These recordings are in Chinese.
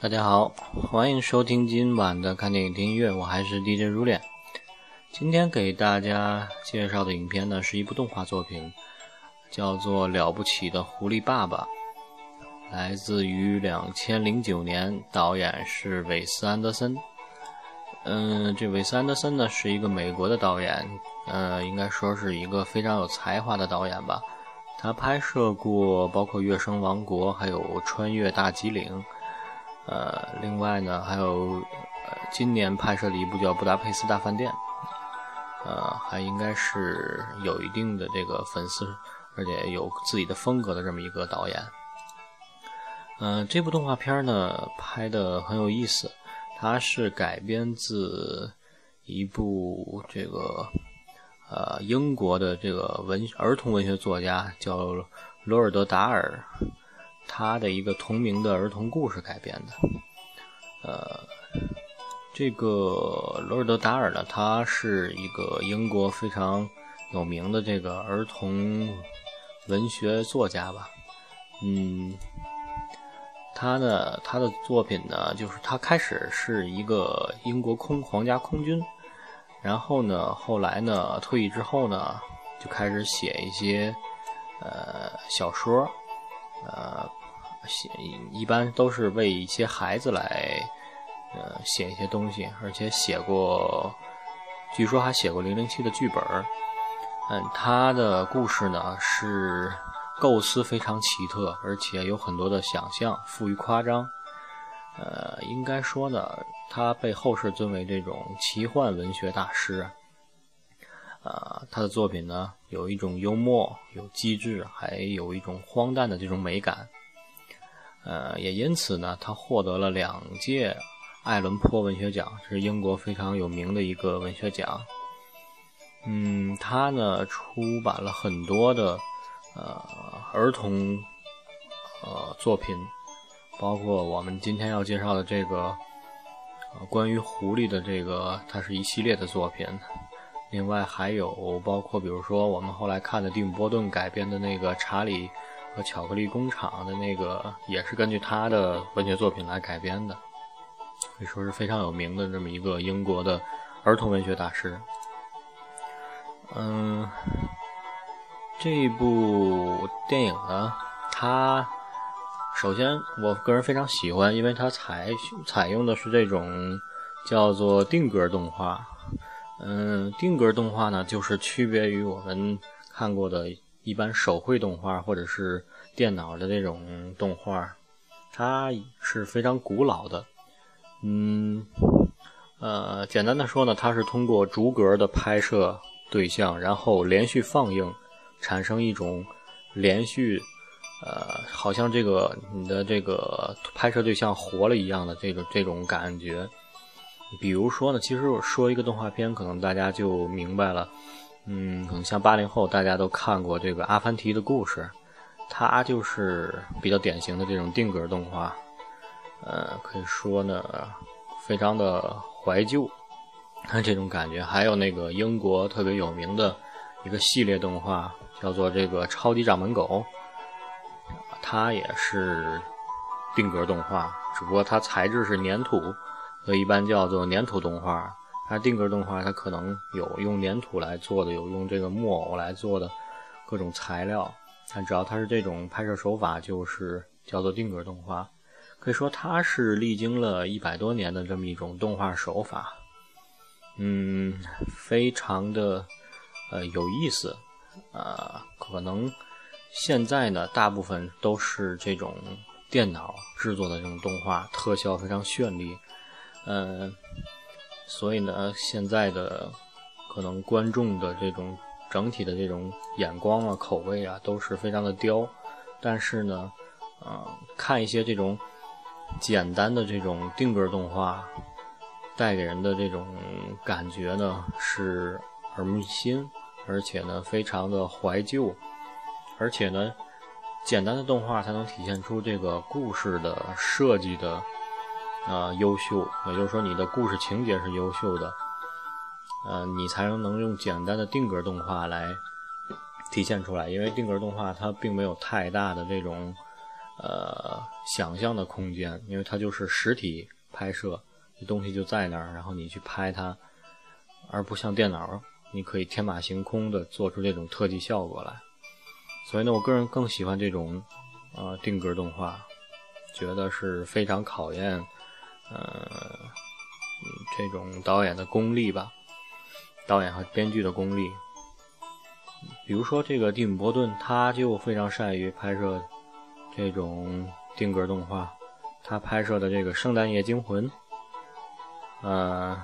大家好，欢迎收听今晚的看电影听音乐，我还是 DJ 如恋。今天给大家介绍的影片呢，是一部动画作品，叫做《了不起的狐狸爸爸》，来自于两千零九年，导演是韦斯安德森。嗯，这韦斯安德森呢是一个美国的导演，呃，应该说是一个非常有才华的导演吧。他拍摄过包括《月升王国》还有《穿越大吉岭》。呃，另外呢，还有呃，今年拍摄的一部叫《布达佩斯大饭店》，呃，还应该是有一定的这个粉丝，而且有自己的风格的这么一个导演。嗯，这部动画片呢拍的很有意思，它是改编自一部这个呃英国的这个文儿童文学作家叫罗尔德达尔。他的一个同名的儿童故事改编的，呃，这个罗尔德达尔呢，他是一个英国非常有名的这个儿童文学作家吧，嗯，他呢，他的作品呢，就是他开始是一个英国空皇家空军，然后呢，后来呢，退役之后呢，就开始写一些呃小说，呃。写一般都是为一些孩子来，呃，写一些东西，而且写过，据说还写过《零零七》的剧本嗯，他的故事呢是构思非常奇特，而且有很多的想象，富于夸张。呃，应该说呢，他被后世尊为这种奇幻文学大师。呃，他的作品呢有一种幽默，有机智，还有一种荒诞的这种美感。呃，也因此呢，他获得了两届艾伦坡文学奖，是英国非常有名的一个文学奖。嗯，他呢出版了很多的呃儿童呃作品，包括我们今天要介绍的这个关于狐狸的这个，它是一系列的作品。另外还有包括比如说我们后来看的蒂姆·波顿改编的那个《查理》。和巧克力工厂的那个也是根据他的文学作品来改编的，可以说是非常有名的这么一个英国的儿童文学大师。嗯，这部电影呢，它首先我个人非常喜欢，因为它采采用的是这种叫做定格动画。嗯，定格动画呢，就是区别于我们看过的。一般手绘动画或者是电脑的那种动画，它是非常古老的。嗯，呃，简单的说呢，它是通过逐格的拍摄对象，然后连续放映，产生一种连续，呃，好像这个你的这个拍摄对象活了一样的这种这种感觉。比如说呢，其实我说一个动画片，可能大家就明白了。嗯，可能像八零后，大家都看过这个《阿凡提的故事》，它就是比较典型的这种定格动画。呃，可以说呢，非常的怀旧，这种感觉。还有那个英国特别有名的一个系列动画，叫做这个《超级掌门狗》，它也是定格动画，只不过它材质是粘土，所以一般叫做粘土动画。它定格动画，它可能有用粘土来做的，有用这个木偶来做的各种材料。但只要它是这种拍摄手法，就是叫做定格动画。可以说，它是历经了一百多年的这么一种动画手法。嗯，非常的呃有意思。呃，可能现在呢，大部分都是这种电脑制作的这种动画，特效非常绚丽。嗯。所以呢，现在的可能观众的这种整体的这种眼光啊、口味啊，都是非常的刁。但是呢，呃，看一些这种简单的这种定格动画，带给人的这种感觉呢，是耳目一新，而且呢，非常的怀旧。而且呢，简单的动画才能体现出这个故事的设计的。啊，优秀，也就是说你的故事情节是优秀的，呃，你才能用简单的定格动画来体现出来。因为定格动画它并没有太大的这种呃想象的空间，因为它就是实体拍摄，东西就在那儿，然后你去拍它，而不像电脑，你可以天马行空的做出这种特技效果来。所以呢，我个人更喜欢这种呃定格动画，觉得是非常考验呃这种导演的功力吧，导演和编剧的功力。比如说这个蒂姆·伯顿，他就非常善于拍摄这种定格动画。他拍摄的这个《圣诞夜惊魂》，呃，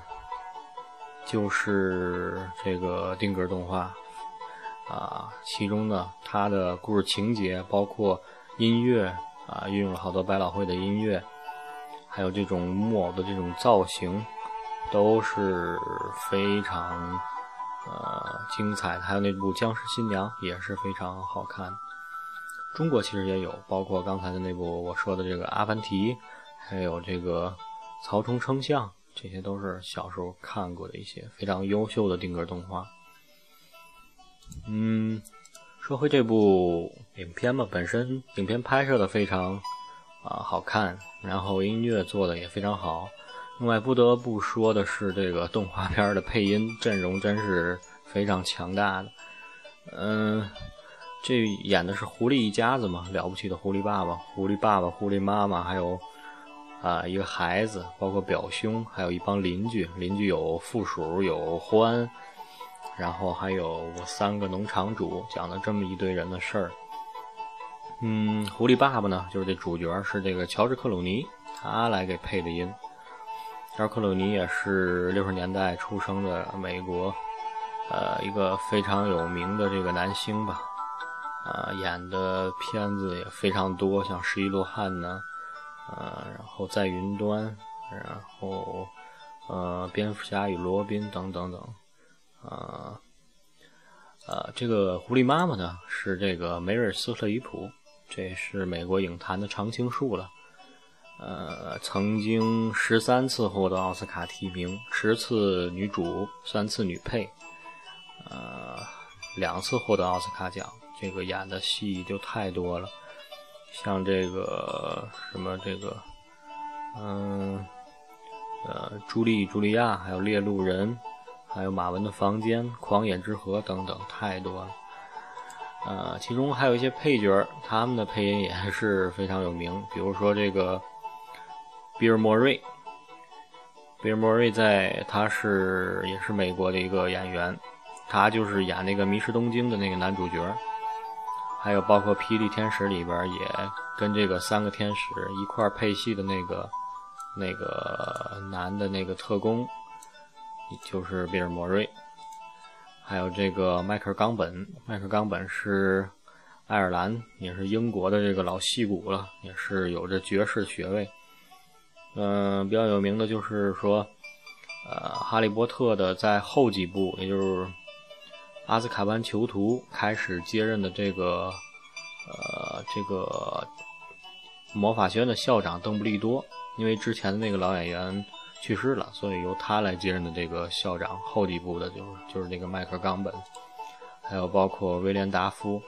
就是这个定格动画啊。其中呢，他的故事情节包括音乐啊，运用了好多百老汇的音乐，还有这种木偶的这种造型，都是非常。呃，精彩的还有那部《僵尸新娘》也是非常好看。中国其实也有，包括刚才的那部我说的这个《阿凡提》，还有这个《曹冲称象》，这些都是小时候看过的一些非常优秀的定格动画。嗯，说回这部影片吧，本身影片拍摄的非常啊好看，然后音乐做的也非常好。另外不得不说的是，这个动画片的配音阵容真是非常强大的。嗯，这演的是狐狸一家子嘛，了不起的狐狸爸爸、狐狸爸爸、狐狸妈妈，还有啊一个孩子，包括表兄，还有一帮邻居。邻居有负鼠，有獾，然后还有三个农场主，讲了这么一堆人的事儿。嗯，狐狸爸爸呢，就是这主角是这个乔治克鲁尼，他来给配的音。乔治克鲁尼也是六十年代出生的美国，呃，一个非常有名的这个男星吧，呃，演的片子也非常多，像《十一罗汉》呢，呃，然后在云端，然后呃，蝙蝠侠与罗宾等等等，呃，呃，这个狐狸妈妈呢是这个梅尔斯特里普，这是美国影坛的常青树了。呃，曾经十三次获得奥斯卡提名，十次女主，三次女配，呃，两次获得奥斯卡奖。这个演的戏就太多了，像这个什么这个，嗯，呃，朱莉·茱莉亚，还有《猎鹿人》，还有《马文的房间》《狂野之河》等等，太多了。呃，其中还有一些配角，他们的配音也是非常有名，比如说这个。比尔·莫瑞，比尔·莫瑞在，他是也是美国的一个演员，他就是演那个《迷失东京》的那个男主角，还有包括《霹雳天使》里边也跟这个三个天使一块配戏的那个那个男的那个特工，就是比尔·莫瑞，还有这个迈克尔·冈本，迈克尔·冈本是爱尔兰，也是英国的这个老戏骨了，也是有着爵士学位。嗯，比较有名的就是说，呃，哈利波特的在后几部，也就是阿兹卡班囚徒开始接任的这个，呃，这个魔法学院的校长邓布利多，因为之前的那个老演员去世了，所以由他来接任的这个校长。后几部的就是就是那个迈克·冈本，还有包括威廉·达夫，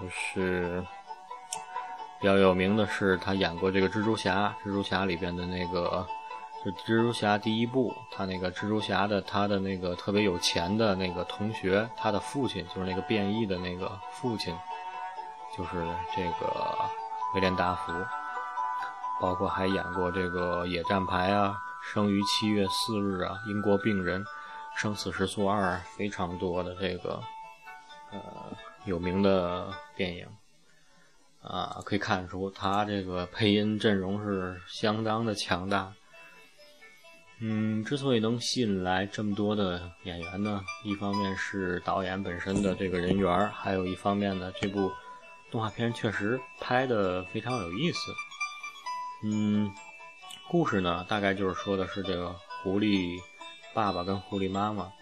就是。比较有名的是，他演过这个蜘蛛侠，蜘蛛侠里边的那个，就蜘蛛侠第一部，他那个蜘蛛侠的他的那个特别有钱的那个同学，他的父亲就是那个变异的那个父亲，就是这个威廉达福，包括还演过这个野战排啊，生于七月四日啊，英国病人，生死时速二，非常多的这个呃有名的电影。啊，可以看出他这个配音阵容是相当的强大。嗯，之所以能吸引来这么多的演员呢，一方面是导演本身的这个人缘，还有一方面呢，这部动画片确实拍的非常有意思。嗯，故事呢，大概就是说的是这个狐狸爸爸跟狐狸妈妈，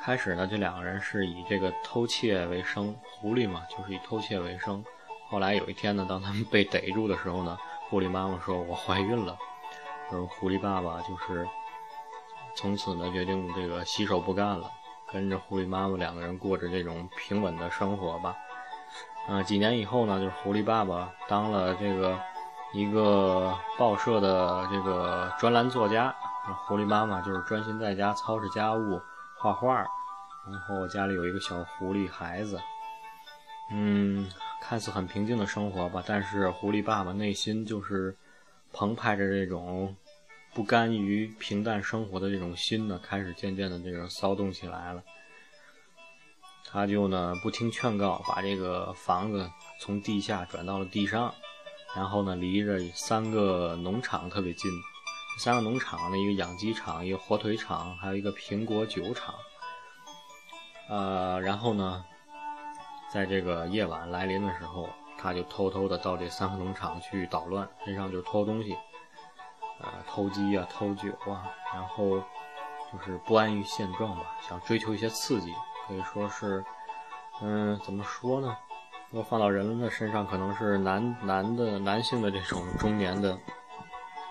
开始呢，这两个人是以这个偷窃为生，狐狸嘛，就是以偷窃为生。后来有一天呢，当他们被逮住的时候呢，狐狸妈妈说：“我怀孕了。”就是狐狸爸爸就是从此呢决定这个洗手不干了，跟着狐狸妈妈两个人过着这种平稳的生活吧。嗯，几年以后呢，就是狐狸爸爸当了这个一个报社的这个专栏作家，狐狸妈妈就是专心在家操持家务、画画，然后家里有一个小狐狸孩子。嗯，看似很平静的生活吧，但是狐狸爸爸内心就是澎湃着这种不甘于平淡生活的这种心呢，开始渐渐的这种骚动起来了。他就呢不听劝告，把这个房子从地下转到了地上，然后呢离着三个农场特别近，三个农场呢一个养鸡场，一个火腿厂，还有一个苹果酒厂。呃，然后呢，在这个夜晚来临的时候，他就偷偷的到这三个农场去捣乱，实际上就偷东西，呃，偷鸡啊，偷酒啊，然后就是不安于现状吧，想追求一些刺激。可以说是，嗯，怎么说呢？如果放到人们的身上，可能是男男的男性的这种中年的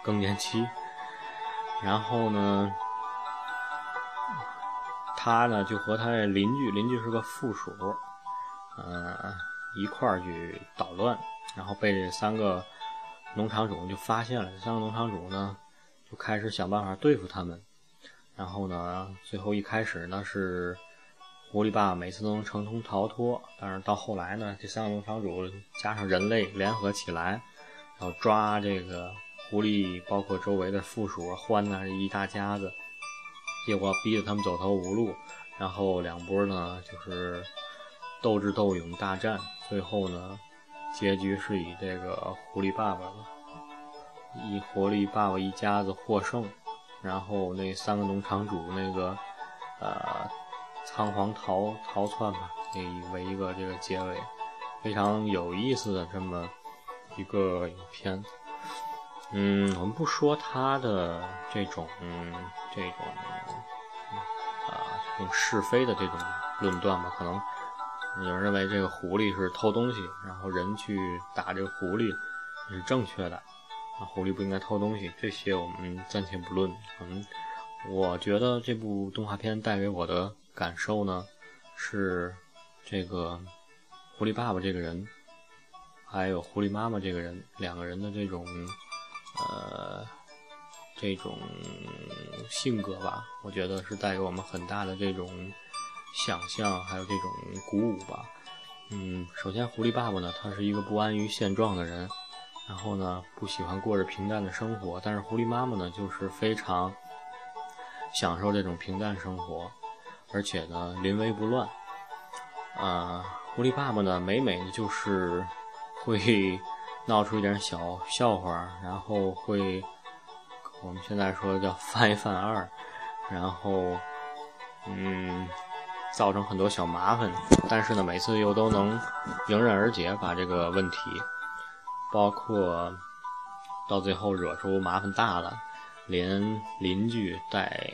更年期。然后呢，他呢就和他的邻居，邻居是个附属，嗯，一块儿去捣乱，然后被这三个农场主就发现了。三个农场主呢，就开始想办法对付他们。然后呢，最后一开始呢是。狐狸爸爸每次都能成功逃脱，但是到后来呢，这三个农场主加上人类联合起来，然后抓这个狐狸，包括周围的附属獾呐一大家子，结果逼得他们走投无路，然后两波呢就是斗智斗勇大战，最后呢结局是以这个狐狸爸爸以狐狸爸爸一家子获胜，然后那三个农场主那个呃。仓皇逃逃窜吧，以为一个这个结尾，非常有意思的这么一个影片。嗯，我们不说他的这种这种啊这种是非的这种论断吧，可能有人认为这个狐狸是偷东西，然后人去打这个狐狸是正确的，啊，狐狸不应该偷东西，这些我们暂且不论。嗯，我觉得这部动画片带给我的。感受呢，是这个狐狸爸爸这个人，还有狐狸妈妈这个人，两个人的这种呃这种性格吧，我觉得是带给我们很大的这种想象，还有这种鼓舞吧。嗯，首先狐狸爸爸呢，他是一个不安于现状的人，然后呢不喜欢过着平淡的生活，但是狐狸妈妈呢，就是非常享受这种平淡生活。而且呢，临危不乱。啊，狐狸爸爸呢，每每就是会闹出一点小笑话，然后会我们现在说叫犯一犯二，然后嗯，造成很多小麻烦。但是呢，每次又都能迎刃而解，把这个问题，包括到最后惹出麻烦大了。连邻居带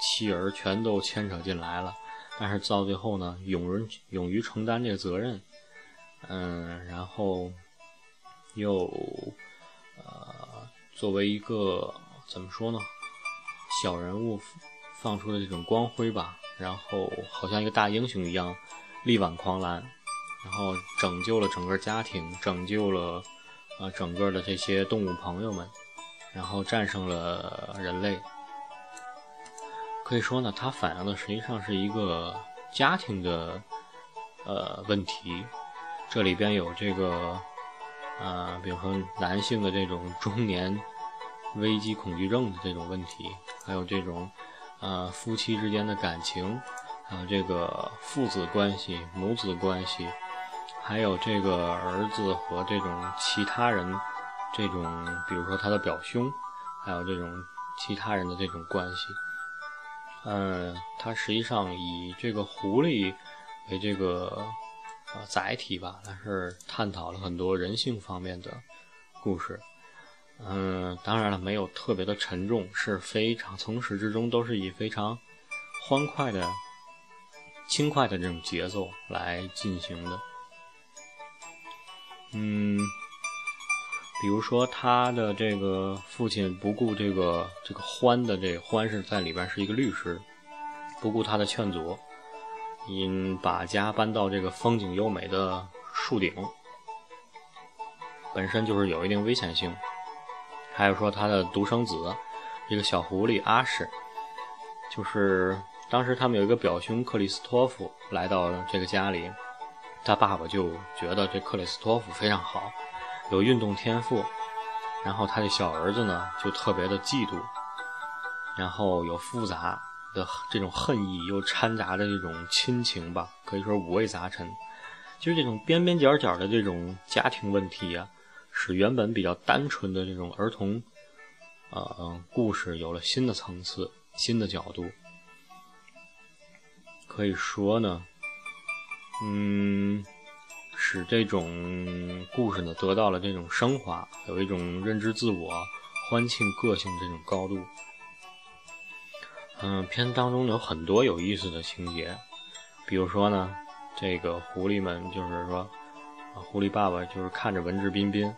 妻儿全都牵扯进来了，但是到最后呢，勇于勇于承担这个责任，嗯，然后又呃，作为一个怎么说呢，小人物放出的这种光辉吧，然后好像一个大英雄一样力挽狂澜，然后拯救了整个家庭，拯救了呃整个的这些动物朋友们。然后战胜了人类，可以说呢，它反映的实际上是一个家庭的呃问题。这里边有这个呃，比如说男性的这种中年危机恐惧症的这种问题，还有这种呃夫妻之间的感情，还有这个父子关系、母子关系，还有这个儿子和这种其他人。这种，比如说他的表兄，还有这种其他人的这种关系，嗯，他实际上以这个狐狸为这个呃载体吧，但是探讨了很多人性方面的故事，嗯，当然了，没有特别的沉重，是非常从始至终都是以非常欢快的、轻快的这种节奏来进行的，嗯。比如说，他的这个父亲不顾这个这个欢的这欢是在里边是一个律师，不顾他的劝阻，因把家搬到这个风景优美的树顶，本身就是有一定危险性。还有说他的独生子，一个小狐狸阿什，就是当时他们有一个表兄克里斯托夫来到这个家里，他爸爸就觉得这克里斯托夫非常好，有运动天赋，然后他的小儿子呢就特别的嫉妒，然后有复杂的这种恨意，又掺杂着这种亲情吧，可以说五味杂陈。就是这种边边角角的这种家庭问题啊。使原本比较单纯的这种儿童，呃，故事有了新的层次、新的角度。可以说呢，嗯，使这种故事呢得到了这种升华，有一种认知自我、欢庆个性这种高度。嗯，片当中有很多有意思的情节，比如说呢，这个狐狸们就是说，狐狸爸爸就是看着文质彬彬。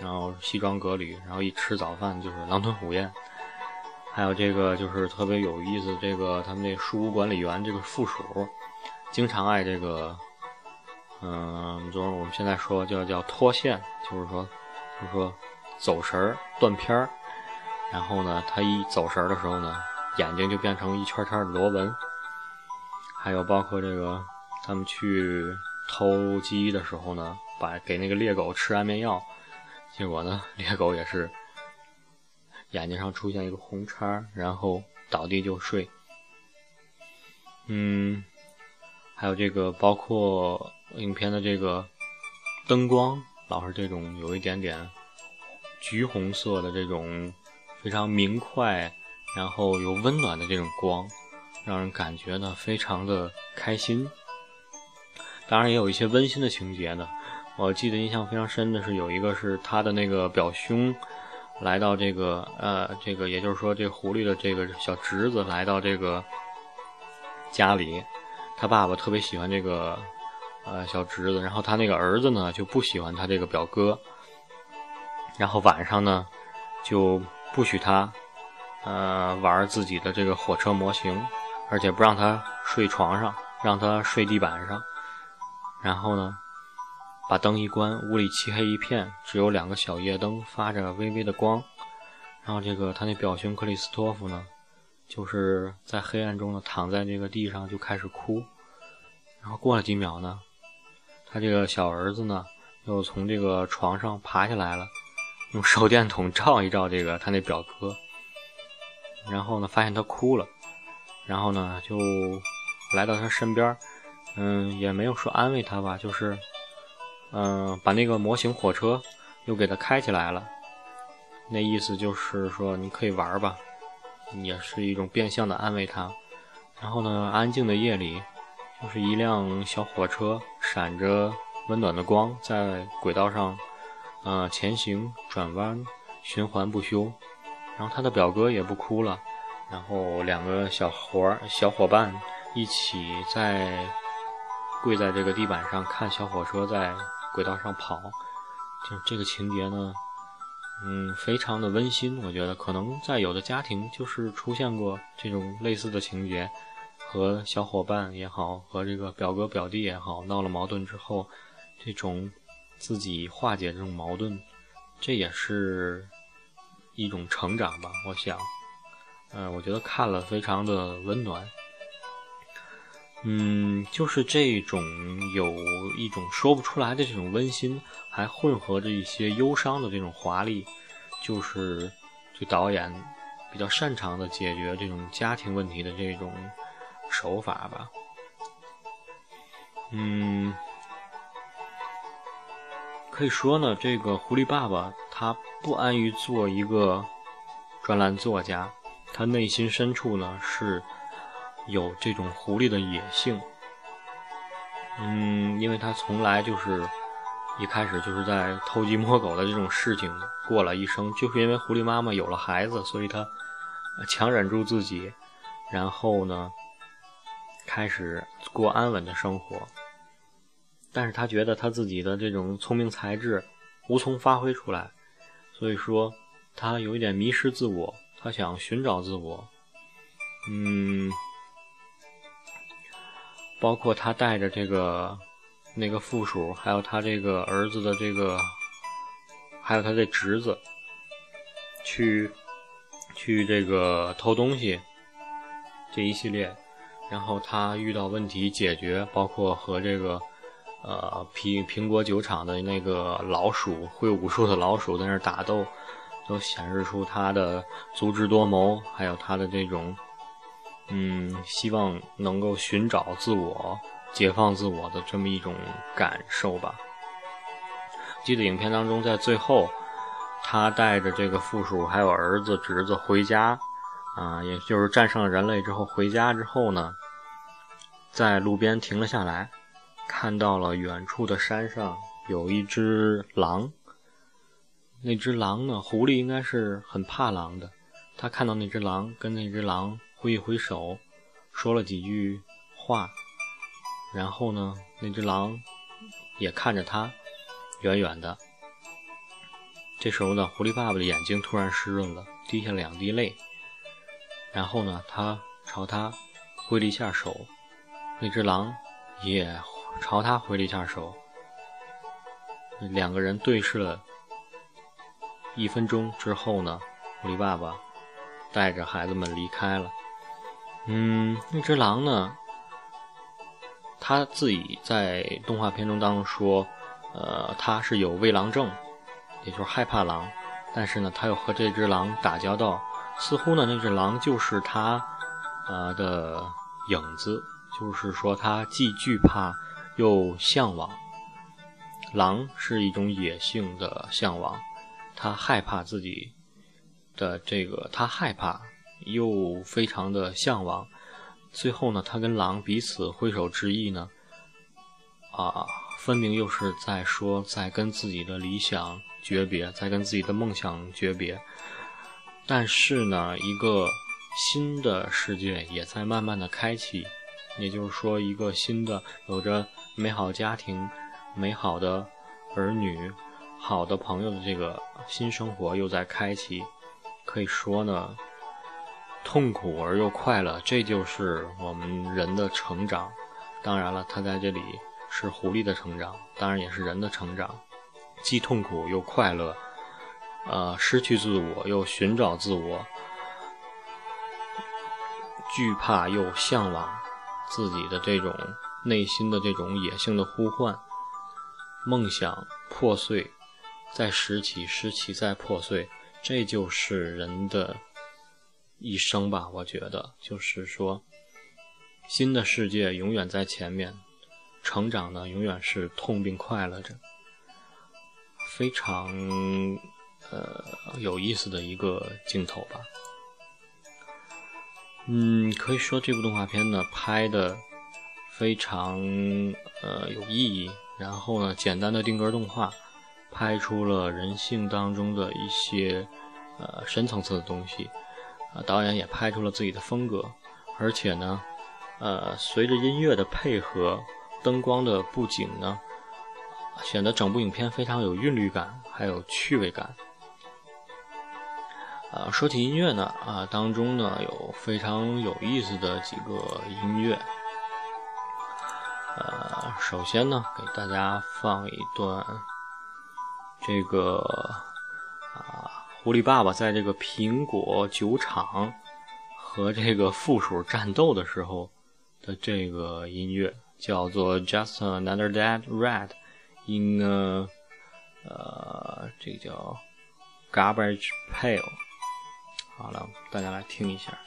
然后西装革履，然后一吃早饭就是狼吞虎咽。还有这个就是特别有意思，这个他们那书屋管理员这个副手，经常爱这个，嗯，就是我们现在说叫叫脱线，就是说，就是说走神儿、断片儿。然后呢，他一走神儿的时候呢，眼睛就变成一圈圈的螺纹。还有包括这个他们去偷鸡的时候呢，把给那个猎狗吃安眠药。结果呢，猎狗也是眼睛上出现一个红叉，然后倒地就睡。嗯，还有这个，包括影片的这个灯光，老是这种有一点点橘红色的这种非常明快，然后有温暖的这种光，让人感觉呢非常的开心。当然，也有一些温馨的情节呢。我记得印象非常深的是，有一个是他的那个表兄来到这个呃，这个也就是说，这狐狸的这个小侄子来到这个家里，他爸爸特别喜欢这个呃小侄子，然后他那个儿子呢就不喜欢他这个表哥，然后晚上呢就不许他呃玩自己的这个火车模型，而且不让他睡床上，让他睡地板上，然后呢。把灯一关，屋里漆黑一片，只有两个小夜灯发着微微的光。然后这个他那表兄克里斯托夫呢，就是在黑暗中呢躺在这个地上就开始哭。然后过了几秒呢，他这个小儿子呢又从这个床上爬下来了，用手电筒照一照这个他那表哥。然后呢发现他哭了，然后呢就来到他身边，嗯，也没有说安慰他吧，就是。嗯，把那个模型火车又给他开起来了，那意思就是说你可以玩吧，也是一种变相的安慰他。然后呢，安静的夜里，就是一辆小火车闪着温暖的光，在轨道上，呃，前行、转弯、循环不休。然后他的表哥也不哭了，然后两个小伙小伙伴一起在跪在这个地板上看小火车在。轨道上跑，就这个情节呢，嗯，非常的温馨。我觉得可能在有的家庭就是出现过这种类似的情节，和小伙伴也好，和这个表哥表弟也好，闹了矛盾之后，这种自己化解这种矛盾，这也是一种成长吧。我想，嗯，我觉得看了非常的温暖。嗯，就是这种有一种说不出来的这种温馨，还混合着一些忧伤的这种华丽，就是这导演比较擅长的解决这种家庭问题的这种手法吧。嗯，可以说呢，这个狐狸爸爸他不安于做一个专栏作家，他内心深处呢是。有这种狐狸的野性，嗯，因为他从来就是一开始就是在偷鸡摸狗的这种事情过了一生，就是因为狐狸妈妈有了孩子，所以他强忍住自己，然后呢，开始过安稳的生活。但是他觉得他自己的这种聪明才智无从发挥出来，所以说他有一点迷失自我，他想寻找自我，嗯。包括他带着这个那个附属，还有他这个儿子的这个，还有他的侄子，去去这个偷东西这一系列，然后他遇到问题解决，包括和这个呃苹苹果酒厂的那个老鼠会武术的老鼠在那打斗，都显示出他的足智多谋，还有他的这种嗯希望能够寻找自我。解放自我的这么一种感受吧。记得影片当中，在最后，他带着这个附属还有儿子、侄子回家，啊，也就是战胜了人类之后回家之后呢，在路边停了下来，看到了远处的山上有一只狼。那只狼呢，狐狸应该是很怕狼的。他看到那只狼，跟那只狼挥一挥手，说了几句话。然后呢，那只狼也看着他，远远的。这时候呢，狐狸爸爸的眼睛突然湿润了，滴下两滴泪。然后呢，他朝他挥了一下手，那只狼也朝他挥了一下手。两个人对视了一分钟之后呢，狐狸爸爸带着孩子们离开了。嗯，那只狼呢？他自己在动画片中当中说，呃，他是有畏狼症，也就是害怕狼。但是呢，他又和这只狼打交道，似乎呢，那只狼就是他，呃的影子。就是说，他既惧怕又向往。狼是一种野性的向往，他害怕自己的这个，他害怕又非常的向往。最后呢，他跟狼彼此挥手致意呢，啊，分明又是在说，在跟自己的理想诀别，在跟自己的梦想诀别。但是呢，一个新的世界也在慢慢的开启，也就是说，一个新的有着美好家庭、美好的儿女、好的朋友的这个新生活又在开启。可以说呢。痛苦而又快乐，这就是我们人的成长。当然了，他在这里是狐狸的成长，当然也是人的成长，既痛苦又快乐，呃，失去自我又寻找自我，惧怕又向往自己的这种内心的这种野性的呼唤，梦想破碎，再拾起，拾起再破碎，这就是人的。一生吧，我觉得就是说，新的世界永远在前面，成长呢永远是痛并快乐着，非常呃有意思的一个镜头吧。嗯，可以说这部动画片呢拍的非常呃有意义，然后呢简单的定格动画拍出了人性当中的一些呃深层次的东西。导演也拍出了自己的风格，而且呢，呃，随着音乐的配合，灯光的布景呢，显得整部影片非常有韵律感，还有趣味感。啊，说起音乐呢，啊，当中呢有非常有意思的几个音乐。呃，首先呢，给大家放一段这个啊。狐狸爸爸在这个苹果酒厂和这个附属战斗的时候的这个音乐叫做《Just Another Dead Rat in a 呃，这个叫 Garbage Pail》。好了，大家来听一下。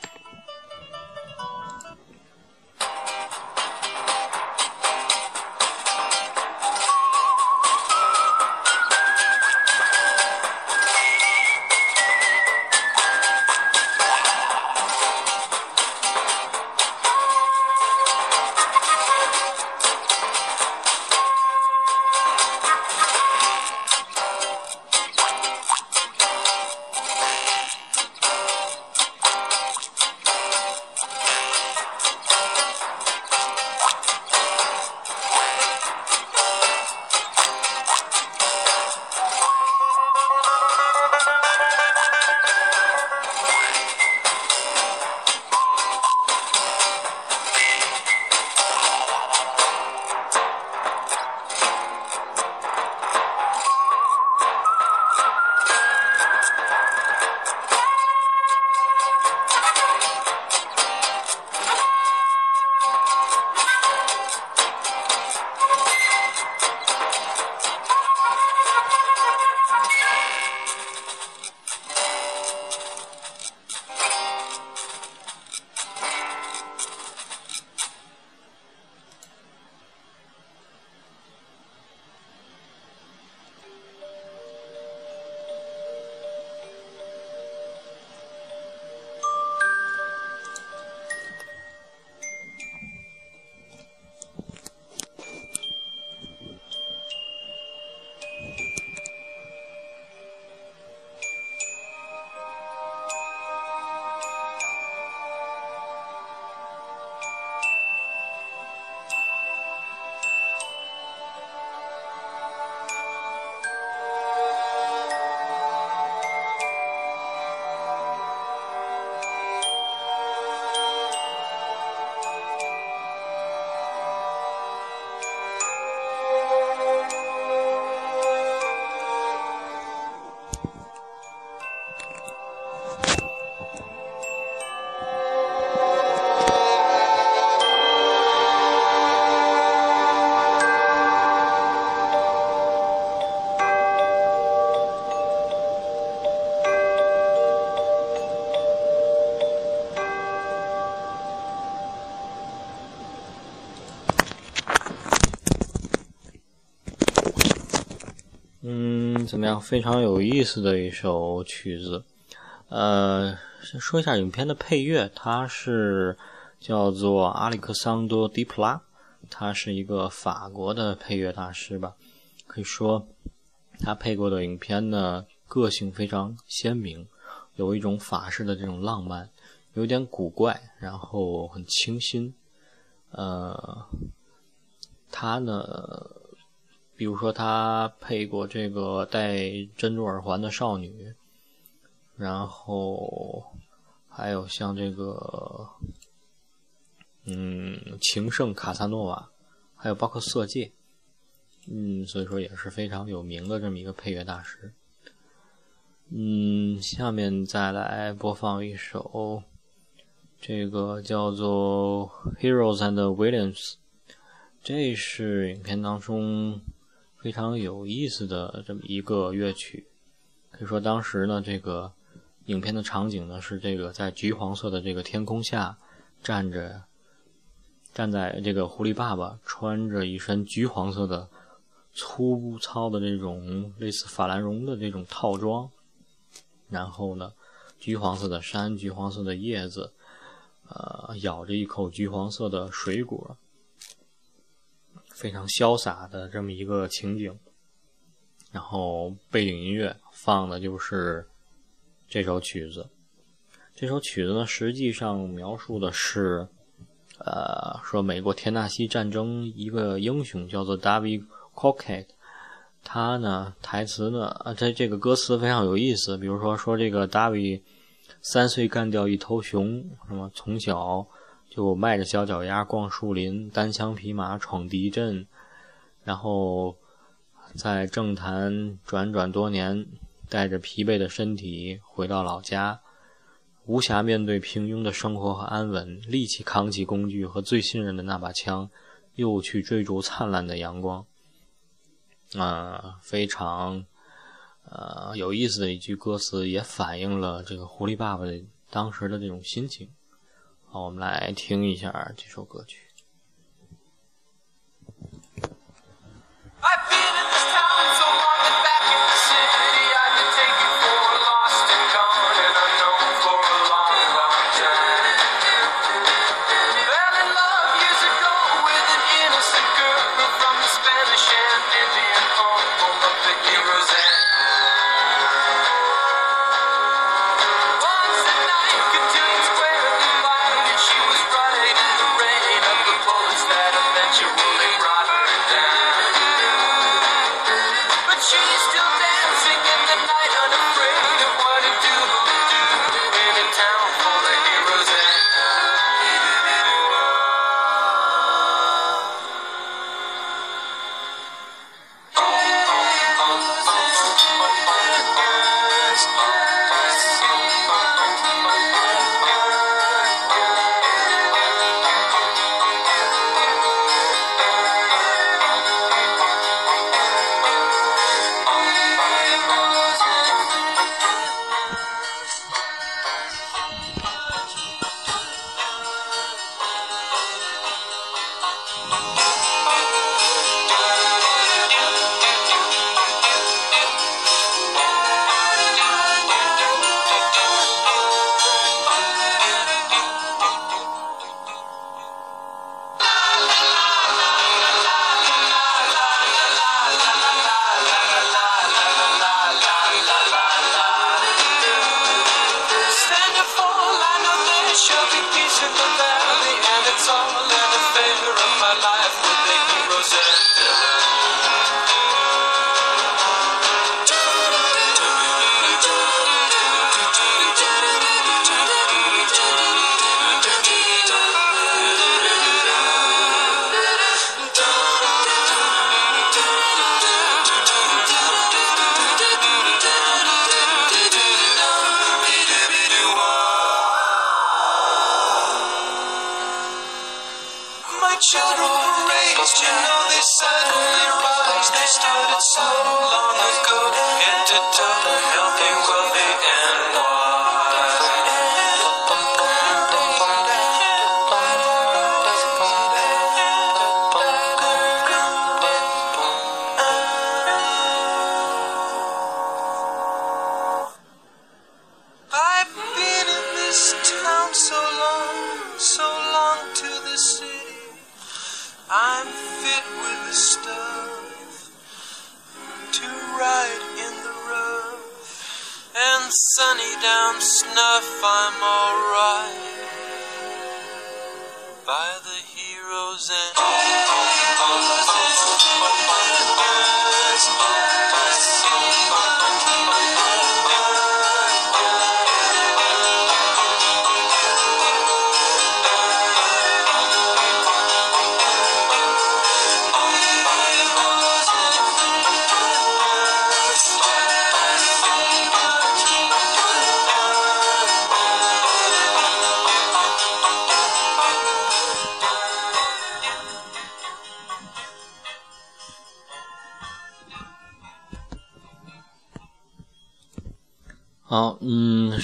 嗯怎么样？非常有意思的一首曲子。呃，先说一下影片的配乐，它是叫做阿里克桑多·迪普拉，他是一个法国的配乐大师吧。可以说，他配过的影片呢，个性非常鲜明，有一种法式的这种浪漫，有点古怪，然后很清新。呃，他呢？比如说，他配过这个戴珍珠耳环的少女，然后还有像这个，嗯，情圣卡萨诺瓦，还有包括色戒，嗯，所以说也是非常有名的这么一个配乐大师。嗯，下面再来播放一首，这个叫做《Heroes and Villains》，这是影片当中。非常有意思的这么一个乐曲，可以说当时呢，这个影片的场景呢是这个在橘黄色的这个天空下站着，站在这个狐狸爸爸穿着一身橘黄色的粗糙的这种类似法兰绒的这种套装，然后呢，橘黄色的山，橘黄色的叶子，呃，咬着一口橘黄色的水果。非常潇洒的这么一个情景，然后背景音乐放的就是这首曲子。这首曲子呢，实际上描述的是，呃，说美国田纳西战争一个英雄叫做 David Crockett，他呢台词呢，啊，这这个歌词非常有意思。比如说说这个 David 三岁干掉一头熊，什么从小。就迈着小脚丫逛树林，单枪匹马闯敌阵，然后在政坛转转多年，带着疲惫的身体回到老家，无暇面对平庸的生活和安稳，立即扛起工具和最信任的那把枪，又去追逐灿烂的阳光。啊，非常呃有意思的一句歌词，也反映了这个狐狸爸爸当时的这种心情。好，我们来听一下这首歌曲。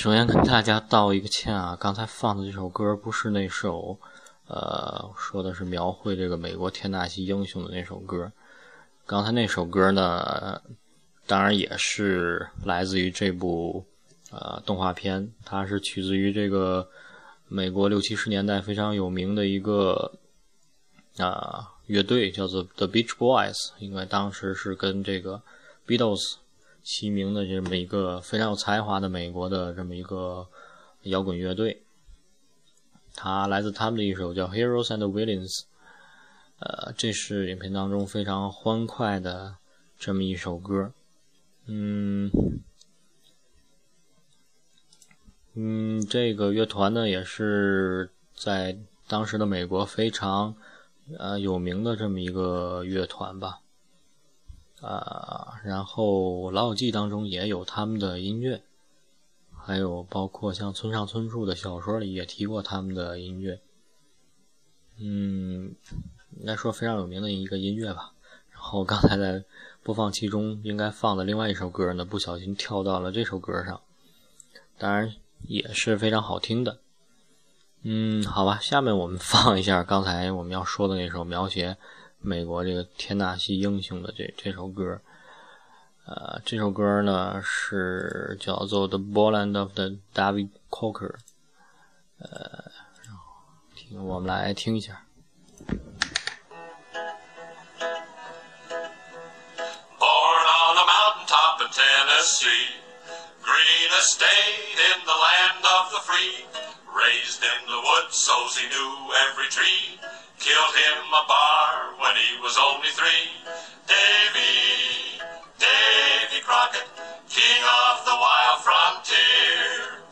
首先跟大家道一个歉啊，刚才放的这首歌不是那首，呃，说的是描绘这个美国田纳西英雄的那首歌。刚才那首歌呢，当然也是来自于这部呃动画片，它是取自于这个美国六七十年代非常有名的一个啊乐队，叫做 The Beach Boys，因为当时是跟这个 Beatles。齐名的这么一个非常有才华的美国的这么一个摇滚乐队，他来自他们的一首叫《Heroes and Villains》，呃，这是影片当中非常欢快的这么一首歌，嗯嗯，这个乐团呢也是在当时的美国非常呃有名的这么一个乐团吧。啊，然后《老友记》当中也有他们的音乐，还有包括像村上春树的小说里也提过他们的音乐。嗯，应该说非常有名的一个音乐吧。然后刚才在播放器中应该放的另外一首歌呢，不小心跳到了这首歌上，当然也是非常好听的。嗯，好吧，下面我们放一下刚才我们要说的那首描写。美国这个田纳西英雄的这这首歌，呃，这首歌呢是叫做《The Ballad of the David Cocker》，呃，然后听我们来听一下。Born on a mountaintop in Tennessee, green estate in the land of the free, raised in the woods so he knew every tree. Killed him a bar when he was only three. Davy, Davy Crockett, king of the wild frontier.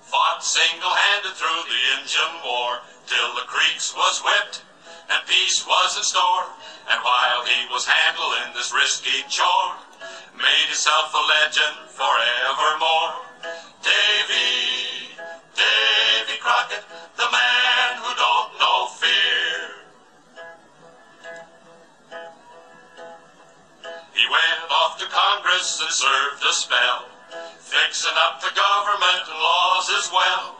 Fought single-handed through the Injun War till the creeks was whipped and peace was in store. And while he was handling this risky chore, made himself a legend forevermore. Davy, Congress served a spell, fixing up the government and laws as well.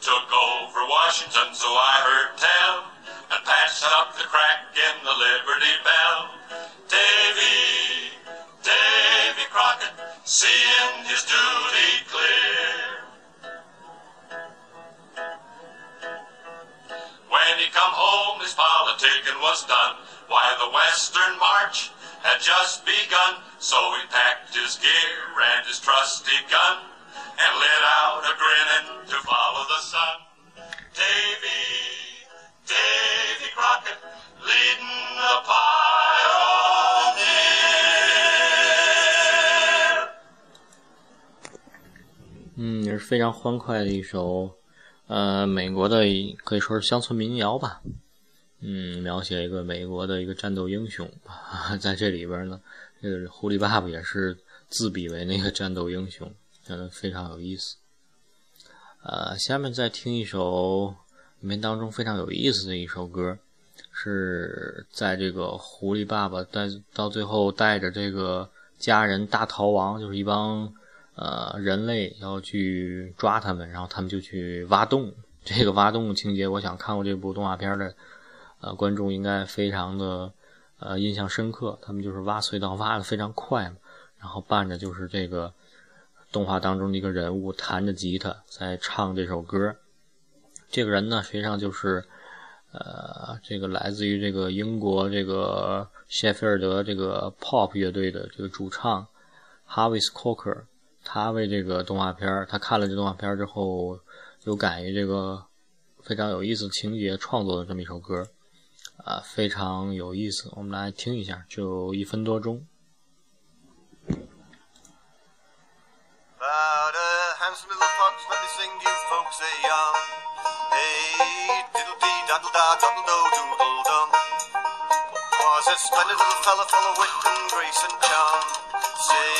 Took over Washington, so I heard tell, and patched up the crack in the Liberty Bell. Davy, Davy Crockett, seeing his duty clear. When he come home, his politicking was done. Why, the Western had just begun. So he packed his gear and his trusty gun and lit out a grinning to follow the sun. Davy, Davy Crockett, leading the pioneer. 嗯，也是非常欢快的一首呃，美国的可以说是乡村民谣吧， 嗯，描写一个美国的一个战斗英雄，在这里边呢，这个狐狸爸爸也是自比为那个战斗英雄，觉得，非常有意思。呃，下面再听一首里面当中非常有意思的一首歌，是在这个狐狸爸爸带到最后带着这个家人大逃亡，就是一帮。呃，人类要去抓他们，然后他们就去挖洞。这个挖洞情节，我想看过这部动画片的呃观众应该非常的呃印象深刻。他们就是挖隧道，挖的非常快嘛，然后伴着就是这个动画当中的一个人物弹着吉他在唱这首歌。这个人呢，实际上就是呃这个来自于这个英国这个谢菲尔德这个 Pop 乐队的这个主唱 Harvis Coker，他为这个动画片他看了这动画片之后，有感于这个非常有意思情节创作的这么一首歌，啊，非常有意思，我们来听一下，就一分多钟。a splendid little fella full of wit and grace and charm. Say,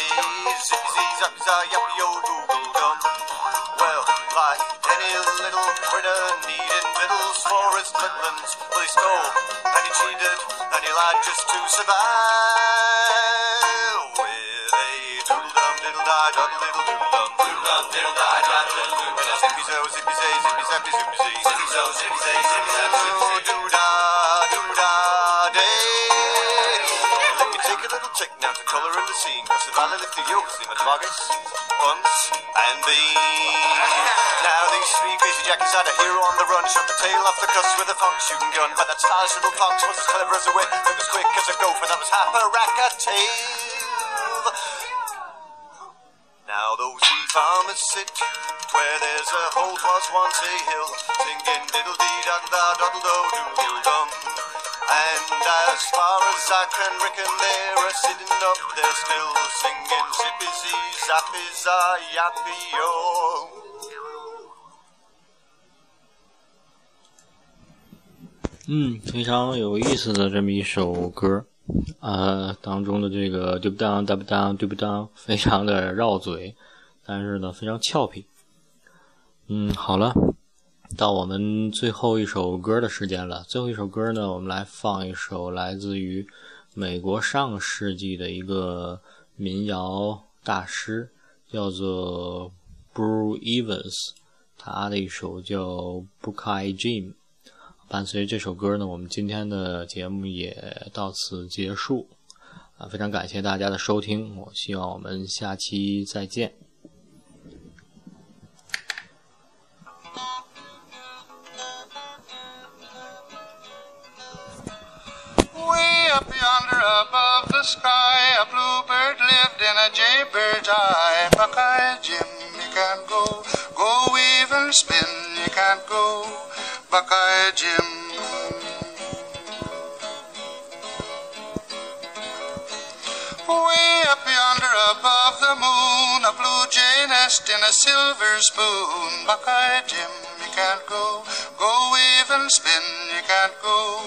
zippy zee, zappy za, yappy yo, google like any little critter needing victuals for his midlands, well, he stole and he cheated and he lied just to survive. With a doodle dum, diddle die, doddle diddle doodle dum, doodle dum, diddle die, doddle diddle doodle dum. Zippy zo, zippy zay, zippy zappy, zippy zee, zippy zo, zippy zay, zippy zappy, zippy zee, trick now to colour in the scene. Cause the valley lift the yokes, the madrogas, bunts, and beans. Now these three crazy jackies had a hero on the run, shot the tail off the cuss with a funk shooting gun. But that stylish little fox was as clever as a whip, took as quick as a gopher, that was half a rack. Now those three farmers sit where there's a hole was once a hill, singing diddle dee da da doddle do doodle dum. And as far as I can 嗯，非常有意思的这么一首歌，呃，当中的这个对不当对不当对不当，非常的绕嘴，但是呢，非常俏皮。嗯，好了。到我们最后一首歌的时间了。最后一首歌呢，我们来放一首来自于美国上世纪的一个民谣大师，叫做 Bru Evans，他的一首叫《Buckeye Jim》。伴随这首歌呢，我们今天的节目也到此结束。啊，非常感谢大家的收听，我希望我们下期再见。The sky, a bluebird lived in a jaybird's eye. Buckeye Jim, you can't go, go weave and spin, you can't go. Buckeye Jim. Way up yonder above the moon, a blue jay nest in a silver spoon. Buckeye Jim, you can't go, go weave and spin, you can't go.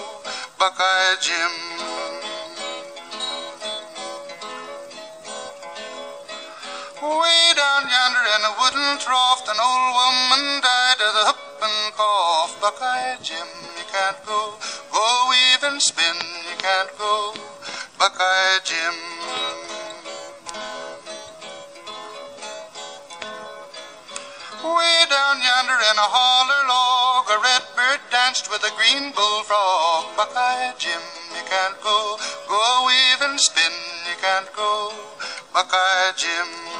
Buckeye Jim. Wooden trough, an old woman died of the hoop and cough. Buckeye Jim, you can't go. Go weave and spin, you can't go. Buckeye Jim. Way down yonder in a holler log, a red bird danced with a green bullfrog. Buckeye Jim, you can't go. Go weave and spin, you can't go. Buckeye Jim.